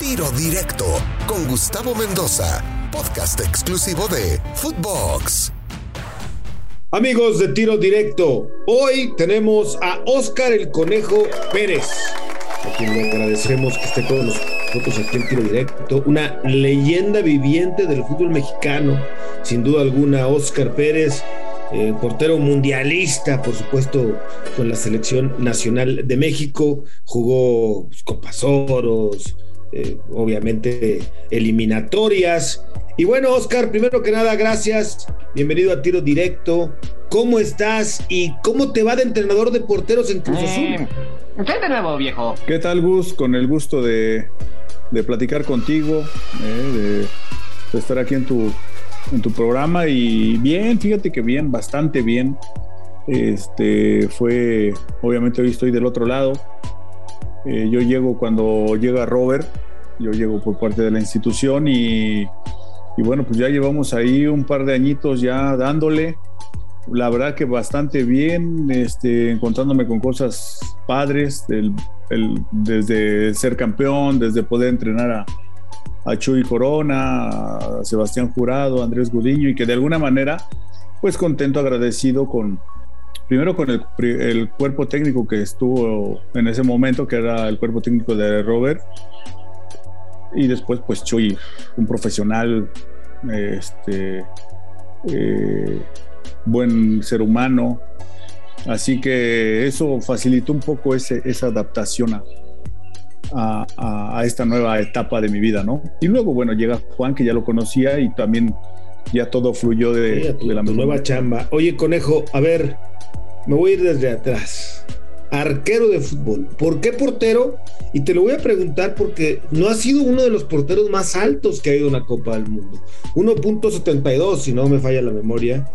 Tiro Directo con Gustavo Mendoza, podcast exclusivo de Footbox. Amigos de Tiro Directo, hoy tenemos a Oscar el Conejo Pérez, a quien le agradecemos que esté con nosotros aquí en Tiro Directo, una leyenda viviente del fútbol mexicano, sin duda alguna, Oscar Pérez. Eh, portero mundialista, por supuesto, con la selección nacional de México, jugó pues, Copas Oros, eh, obviamente eliminatorias. Y bueno, Oscar, primero que nada, gracias. Bienvenido a Tiro Directo. ¿Cómo estás y cómo te va de entrenador de porteros en Cruz Azul? Eh, de nuevo, viejo. ¿Qué tal, Gus? Con el gusto de, de platicar contigo, eh, de, estar aquí en tu, en tu programa. Y bien, fíjate que bien, bastante bien. Este fue, obviamente hoy estoy del otro lado. Eh, yo llego cuando llega Robert, yo llego por parte de la institución y, y, bueno, pues ya llevamos ahí un par de añitos ya dándole. La verdad que bastante bien, este, encontrándome con cosas padres, el, desde ser campeón, desde poder entrenar a, a Chuy Corona, a Sebastián Jurado, a Andrés Gudiño y que de alguna manera, pues contento, agradecido con, primero con el, cuerpo técnico que estuvo en ese momento, que era el cuerpo técnico de Robert, y después pues Chuy, un profesional, este, eh, buen ser humano, así que eso facilitó un poco ese, esa adaptación a, a, esta nueva etapa de mi vida, ¿no? Y luego, bueno, llega Juan, que ya lo conocía y también ya todo fluyó de, la nueva chamba. Oye, conejo, a ver, me voy a ir desde atrás. Arquero de fútbol. ¿Por qué portero? Y te lo voy a preguntar porque no ha sido uno de los porteros más altos que ha ido a una Copa del Mundo. 1.72, si no me falla la memoria.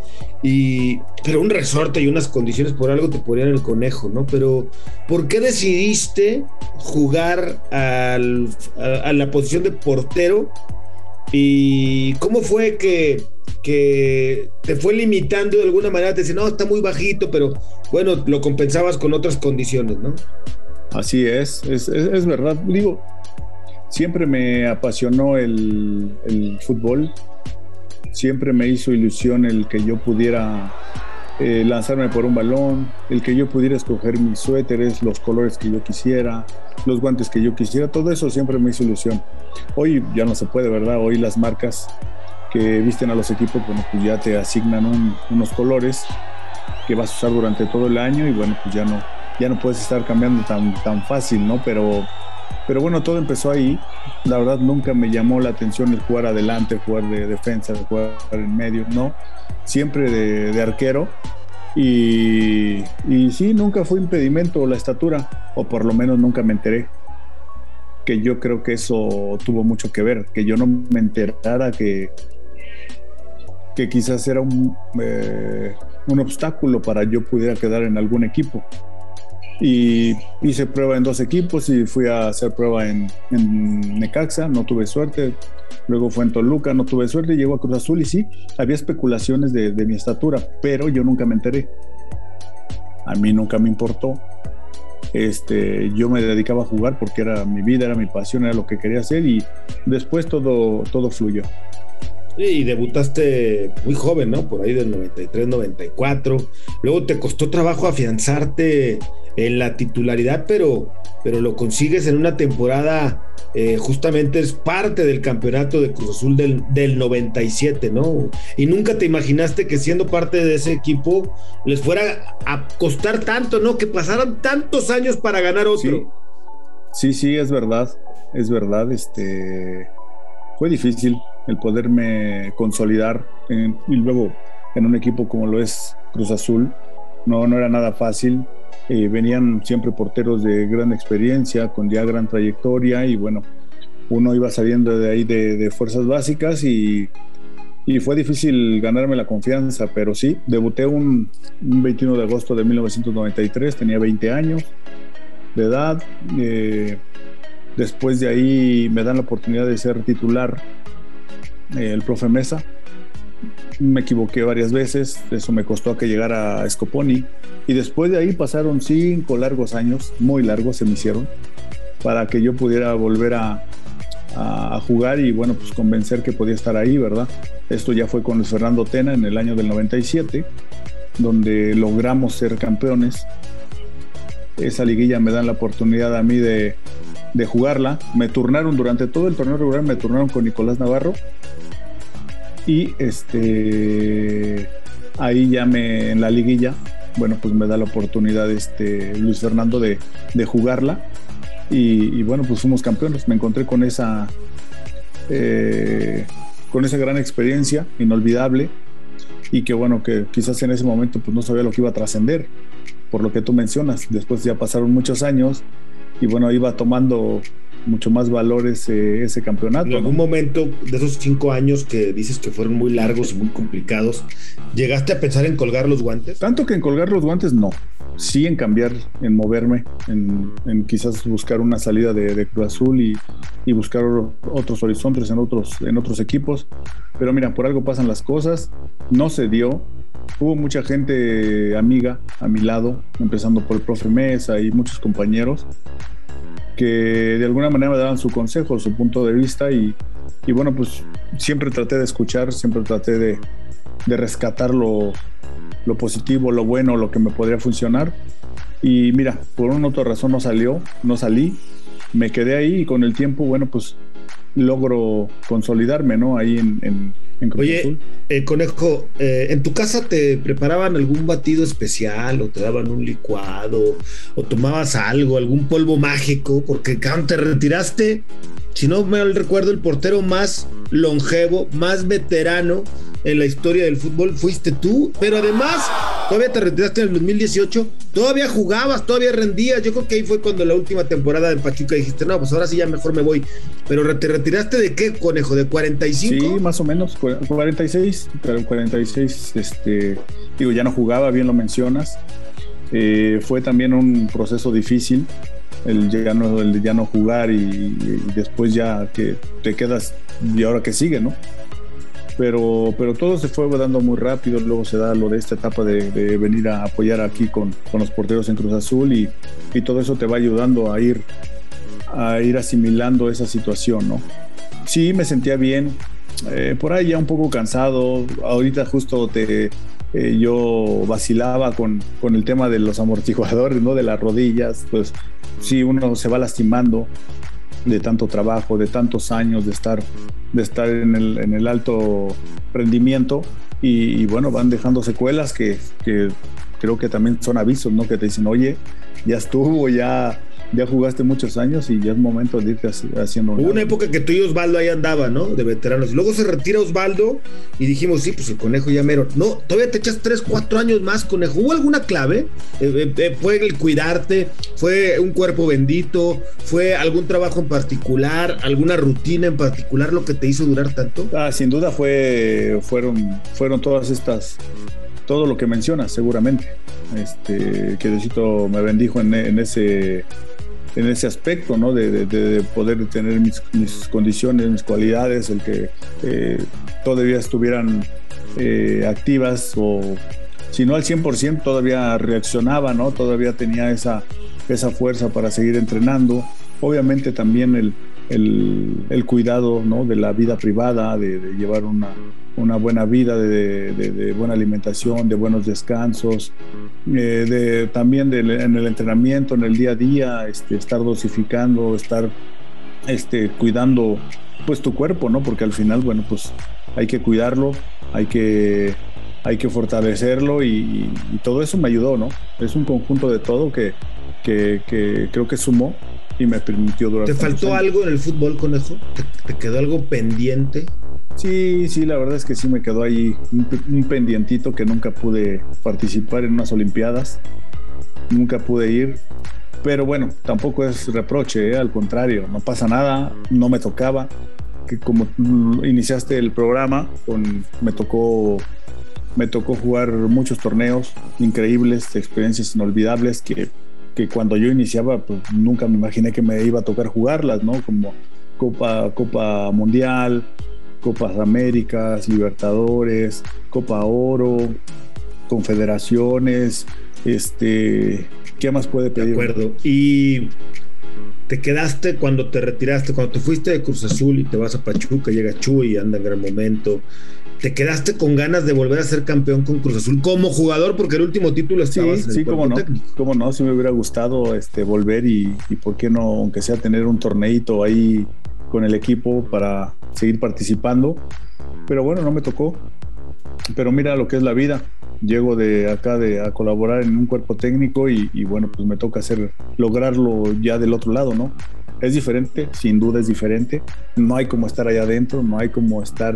Y, pero un resorte y unas condiciones por algo te ponían el conejo, ¿no? Pero, ¿por qué decidiste jugar a la posición de portero? ¿Y cómo fue que que te fue limitando de alguna manera, te dice, no, está muy bajito, pero bueno, lo compensabas con otras condiciones, ¿no? Así es, es, verdad. Digo, siempre me apasionó el, el, fútbol, siempre me hizo ilusión el que yo pudiera eh, lanzarme por un balón, el que yo pudiera escoger mis suéteres, los colores que yo quisiera, los guantes que yo quisiera, todo eso siempre me hizo ilusión. Hoy ya no se puede, ¿verdad? Hoy las marcas que visten a los equipos, bueno, pues ya te asignan unos colores que vas a usar durante todo el año y bueno, pues ya no, ya no puedes estar cambiando tan, tan fácil, ¿no? Pero, pero bueno, todo empezó ahí. La verdad nunca me llamó la atención el jugar adelante, jugar de defensa, jugar en medio, ¿no? Siempre de, arquero. Y, y sí, nunca fue impedimento la estatura, o por lo menos nunca me enteré que yo creo que eso tuvo mucho que ver, que yo no me enterara que, que quizás era un, eh, un obstáculo para yo pudiera quedar en algún equipo. Y hice prueba en dos equipos y fui a hacer prueba en, Necaxa, no tuve suerte. Luego fue en Toluca, no tuve suerte. Llegó a Cruz Azul y sí, había especulaciones de, de mi estatura, pero yo nunca me enteré. A mí nunca me importó. Este, yo me dedicaba a jugar porque era mi vida, era mi pasión, era lo que quería hacer y después todo, todo fluyó. Y debutaste muy joven, ¿no? Por ahí del 93, 94. Luego te costó trabajo afianzarte en la titularidad, pero, pero lo consigues en una temporada, eh, justamente es parte del campeonato de Cruz Azul del, del 97, ¿no? Y nunca te imaginaste que siendo parte de ese equipo les fuera a costar tanto, ¿no? Que pasaran tantos años para ganar otro. Sí, sí, sí es verdad, es verdad, este fue difícil el poderme consolidar y luego en un equipo como lo es Cruz Azul. No, no era nada fácil. Eh, venían siempre porteros de gran experiencia, con ya gran trayectoria y bueno, uno iba saliendo de ahí de, fuerzas básicas y, y, fue difícil ganarme la confianza, pero sí, debuté un, 21 de agosto de 1993, tenía 20 años de edad. Eh, Después de ahí me dan la oportunidad de ser titular eh, el profe Mesa. Me equivoqué varias veces, eso me costó que llegara a Scoponi. Y después de ahí pasaron cinco largos años, muy largos se me hicieron, para que yo pudiera volver a, a, jugar y bueno, pues convencer que podía estar ahí, ¿verdad? Esto ya fue con Luis Fernando Tena en el año del 97, donde logramos ser campeones. Esa liguilla me dan la oportunidad a mí de, de jugarla. Me turnaron durante todo el torneo regular, me turnaron con Nicolás Navarro. Y este ahí ya me en la liguilla, bueno, pues me da la oportunidad este Luis Fernando de, de jugarla. Y, bueno, pues fuimos campeones. Me encontré con esa eh, con esa gran experiencia, inolvidable, y que bueno, que quizás en ese momento pues no sabía lo que iba a trascender, por lo que tú mencionas. Después ya pasaron muchos años y bueno, iba tomando mucho más valor ese, ese campeonato. En algún momento de esos cinco años que dices que fueron muy largos y muy complicados, ¿llegaste a pensar en colgar los guantes? Tanto que en colgar los guantes no. Sí en cambiar, en moverme, en, quizás buscar una salida de, Cruz Azul y, y, buscar otros horizontes en otros, en otros equipos. Pero mira, por algo pasan las cosas. No se dio. Hubo mucha gente amiga a mi lado, empezando por el profe Mesa y muchos compañeros, que de alguna manera me daban su consejo, su punto de vista y, y bueno, pues siempre traté de escuchar, siempre traté de, de rescatar lo, lo, positivo, lo bueno, lo que me podría funcionar. Y mira, por una otra razón no salió, no salí, me quedé ahí y con el tiempo, bueno, pues logro consolidarme, ¿no? Ahí en, Oye, eh, Conejo, eh, ¿en tu casa te preparaban algún batido especial o te daban un licuado o tomabas algo, algún polvo mágico? Porque cuando te retiraste, si no me recuerdo, el portero más longevo, más veterano en la historia del fútbol fuiste tú, pero además todavía te retiraste en el 2018, todavía jugabas, todavía rendías. Yo creo que ahí fue cuando la última temporada de Pachuca dijiste, no, pues ahora sí ya mejor me voy. Pero te retiraste de qué, conejo, de 45? Sí, más o menos, 46, pero 46, este, digo, ya no jugaba, bien lo mencionas. Eh, fue también un proceso difícil el ya no, el ya no jugar y, después ya que te quedas y ahora que sigue, ¿no? Pero, pero todo se fue dando muy rápido, luego se da lo de esta etapa de, venir a apoyar aquí con, con, los porteros en Cruz Azul y, y, todo eso te va ayudando a ir, a ir asimilando esa situación, ¿no? Sí, me sentía bien, eh, por ahí ya un poco cansado, ahorita justo te, eh, yo vacilaba con, con, el tema de los amortiguadores, ¿no? De las rodillas, pues sí, uno se va lastimando de tanto trabajo, de tantos años de estar, de estar en, el, en el alto rendimiento y, bueno, van dejando secuelas que, que, creo que también son avisos, ¿no? Que te dicen, oye, ya estuvo, ya ya jugaste muchos años y ya es momento de irte haciendo. Hubo una época que tú y Osvaldo ahí andaba, ¿no? De veteranos. Luego se retira Osvaldo y dijimos, sí, pues el conejo ya mero. No, todavía te echas 3, 4 años más, conejo. ¿Hubo alguna clave? Eh, eh, eh, ¿Fue el cuidarte? ¿Fue un cuerpo bendito? ¿Fue algún trabajo en particular? ¿Alguna rutina en particular lo que te hizo durar tanto? Ah, sin duda fue, fueron, fueron todas estas todo lo que mencionas, seguramente. Este, que Diosito me bendijo en, en, ese en ese aspecto, ¿no? De, poder tener mis, condiciones, mis cualidades, el que eh, todavía estuvieran eh, activas o si no al 100% todavía reaccionaba, ¿no? Todavía tenía esa, esa fuerza para seguir entrenando. Obviamente también el, el, cuidado ¿no? de la vida privada, de, llevar una, una, buena vida, de, buena alimentación, de buenos descansos, eh, de, también en el entrenamiento, en el día a día, este, estar dosificando, estar este, cuidando pues tu cuerpo, ¿no? Porque al final, bueno, pues hay que cuidarlo, hay que, hay que fortalecerlo y, todo eso me ayudó, ¿no? Es un conjunto de todo que, que, que creo que sumó y me permitió durar. ¿Te faltó algo en el fútbol con eso? ¿Te, quedó algo pendiente? Sí, sí, la verdad es que sí me quedó ahí un, pendientito que nunca pude participar en unas Olimpiadas, nunca pude ir, pero bueno, tampoco es reproche, ¿eh? al contrario, no pasa nada, no me tocaba, que como iniciaste el programa, me tocó me tocó jugar muchos torneos increíbles, experiencias inolvidables que que cuando yo iniciaba, pues nunca me imaginé que me iba a tocar jugarlas, ¿no? Como Copa, Copa Mundial, Copas Américas, Libertadores, Copa Oro, Confederaciones, este, ¿qué más puede pedir? De acuerdo. Y te quedaste cuando te retiraste, cuando te fuiste de Cruz Azul y te vas a Pachuca, llega Chuy y anda en gran momento. ¿Te quedaste con ganas de volver a ser campeón con Cruz Azul como jugador? Porque el último título estaba sí, en el sí, cómo no, cómo no, si me hubiera gustado este, volver y, y por qué no, aunque sea tener un torneito ahí con el equipo para seguir participando. Pero bueno, no me tocó. Pero mira lo que es la vida. Llego de acá de, a colaborar en un cuerpo técnico y, bueno, pues me toca hacer, lograrlo ya del otro lado, ¿no? Es diferente, sin duda es diferente. No hay como estar allá adentro, no hay como estar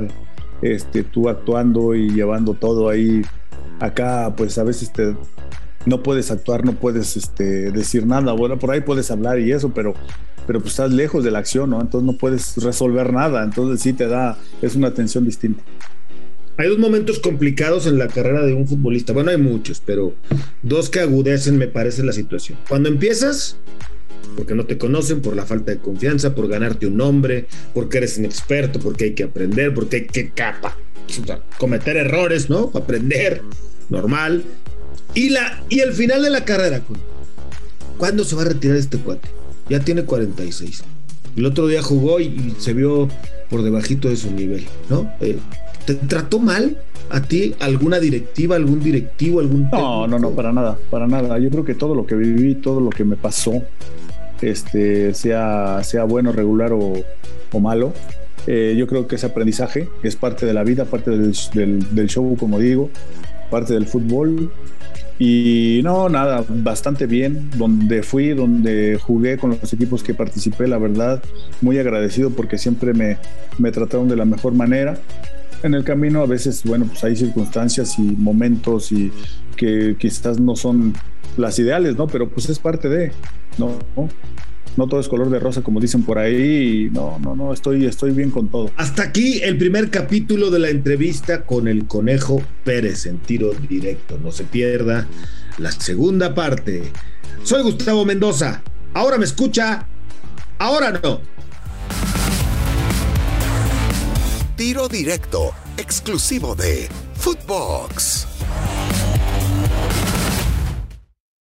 este, tú actuando y llevando todo ahí. Acá, pues a veces te, no puedes actuar, no puedes este, decir nada. Bueno, por ahí puedes hablar y eso, pero, pero pues estás lejos de la acción, ¿no? Entonces no puedes resolver nada. Entonces sí te da, es una tensión distinta. Hay dos momentos complicados en la carrera de un futbolista. Bueno, hay muchos, pero dos que agudecen, me parece, la situación. Cuando empiezas, porque no te conocen, por la falta de confianza, por ganarte un nombre, porque eres inexperto, porque hay que aprender, porque hay que capa, cometer errores, ¿no? Aprender, normal. Y, la, y el final de la carrera, ¿cuándo se va a retirar este cuate? Ya tiene 46. El otro día jugó y, se vio por debajito de su nivel, ¿no? Eh, ¿Te trató mal a ti alguna directiva, algún directivo, algún... No, no, no, para nada, para nada. Yo creo que todo lo que viví, todo lo que me pasó, este, sea, sea bueno, regular o, malo, eh, yo creo que es aprendizaje, es parte de la vida, parte del, del, show, como digo, parte del fútbol. Y no, nada, bastante bien. Donde fui, donde jugué con los equipos que participé, la verdad, muy agradecido porque siempre me, me trataron de la mejor manera en el camino a veces, bueno, pues hay circunstancias y momentos y que quizás no son las ideales, ¿no? Pero pues es parte de, ¿no? No todo es color de rosa, como dicen por ahí. No, no, no, estoy, estoy bien con todo. Hasta aquí el primer capítulo de la entrevista con el Conejo Pérez en tiro directo. No se pierda la segunda parte. Soy Gustavo Mendoza. Ahora me escucha, ahora no. Tiro directo, exclusivo de Footbox.